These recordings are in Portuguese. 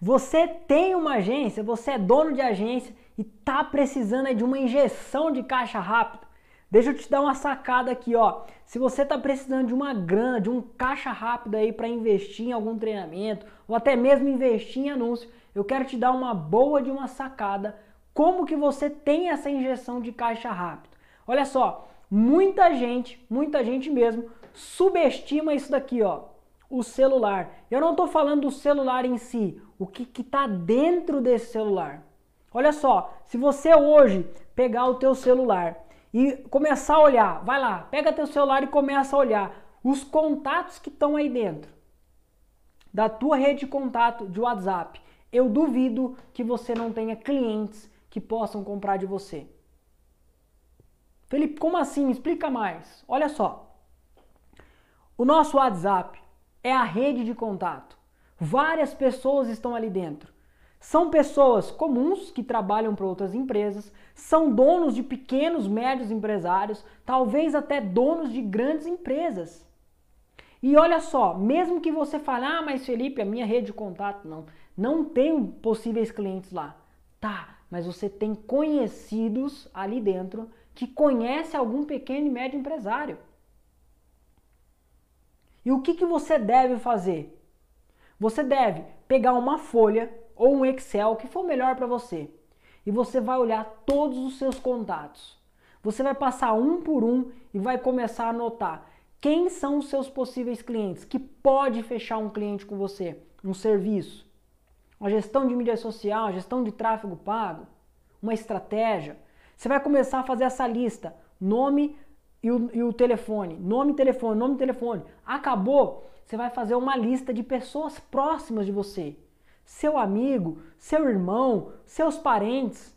Você tem uma agência, você é dono de agência e tá precisando de uma injeção de caixa rápido. Deixa eu te dar uma sacada aqui, ó. Se você está precisando de uma grana, de um caixa rápido aí para investir em algum treinamento ou até mesmo investir em anúncio, eu quero te dar uma boa de uma sacada como que você tem essa injeção de caixa rápido. Olha só, muita gente, muita gente mesmo subestima isso daqui, ó, o celular. Eu não estou falando do celular em si, o que está dentro desse celular. Olha só, se você hoje pegar o teu celular e começar a olhar, vai lá, pega teu celular e começa a olhar os contatos que estão aí dentro da tua rede de contato de WhatsApp eu duvido que você não tenha clientes que possam comprar de você. Felipe, como assim? Explica mais. Olha só. O nosso WhatsApp é a rede de contato. Várias pessoas estão ali dentro. São pessoas comuns que trabalham para outras empresas, são donos de pequenos, médios empresários, talvez até donos de grandes empresas. E olha só, mesmo que você fale, ah, mas Felipe, a minha rede de contato, não. Não tem possíveis clientes lá. Tá, mas você tem conhecidos ali dentro que conhece algum pequeno e médio empresário. E o que, que você deve fazer? Você deve pegar uma folha ou um Excel, que for melhor para você, e você vai olhar todos os seus contatos. Você vai passar um por um e vai começar a anotar quem são os seus possíveis clientes que pode fechar um cliente com você, um serviço uma gestão de mídia social, gestão de tráfego pago, uma estratégia. Você vai começar a fazer essa lista, nome e o, e o telefone, nome e telefone, nome e telefone. Acabou, você vai fazer uma lista de pessoas próximas de você. Seu amigo, seu irmão, seus parentes.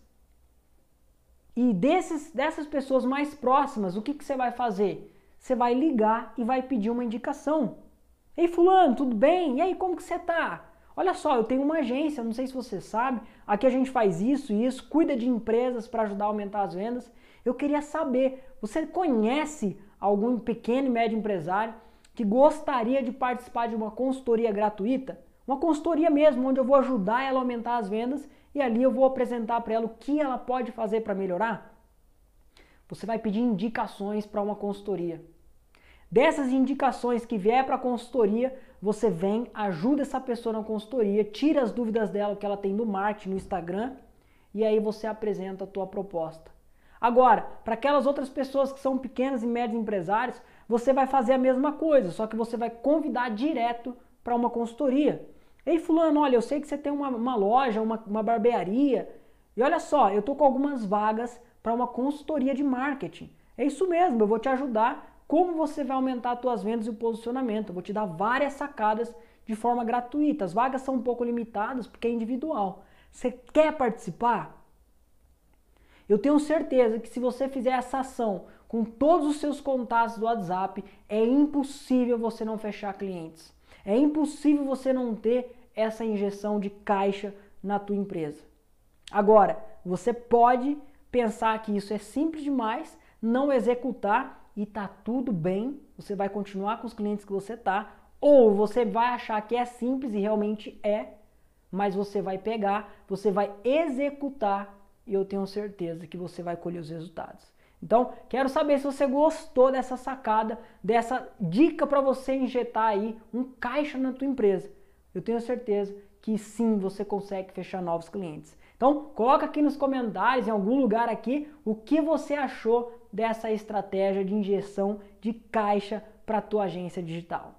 E desses, dessas pessoas mais próximas, o que, que você vai fazer? Você vai ligar e vai pedir uma indicação. Ei fulano, tudo bem? E aí, como que você está? Olha só, eu tenho uma agência, não sei se você sabe, aqui a gente faz isso e isso, cuida de empresas para ajudar a aumentar as vendas. Eu queria saber, você conhece algum pequeno e médio empresário que gostaria de participar de uma consultoria gratuita? Uma consultoria mesmo, onde eu vou ajudar ela a aumentar as vendas e ali eu vou apresentar para ela o que ela pode fazer para melhorar? Você vai pedir indicações para uma consultoria. Dessas indicações que vier para a consultoria, você vem, ajuda essa pessoa na consultoria, tira as dúvidas dela que ela tem no marketing, no Instagram, e aí você apresenta a tua proposta. Agora, para aquelas outras pessoas que são pequenas e médios empresários, você vai fazer a mesma coisa, só que você vai convidar direto para uma consultoria. Ei, fulano, olha, eu sei que você tem uma, uma loja, uma, uma barbearia, e olha só, eu estou com algumas vagas para uma consultoria de marketing. É isso mesmo, eu vou te ajudar como você vai aumentar as suas vendas e o posicionamento. Eu vou te dar várias sacadas de forma gratuita. As vagas são um pouco limitadas porque é individual. Você quer participar? Eu tenho certeza que se você fizer essa ação com todos os seus contatos do WhatsApp, é impossível você não fechar clientes. É impossível você não ter essa injeção de caixa na tua empresa. Agora, você pode pensar que isso é simples demais, não executar e tá tudo bem, você vai continuar com os clientes que você tá, ou você vai achar que é simples e realmente é, mas você vai pegar, você vai executar e eu tenho certeza que você vai colher os resultados. Então, quero saber se você gostou dessa sacada, dessa dica para você injetar aí um caixa na tua empresa. Eu tenho certeza que sim, você consegue fechar novos clientes. Então, coloca aqui nos comentários, em algum lugar aqui, o que você achou dessa estratégia de injeção de caixa para a tua agência digital.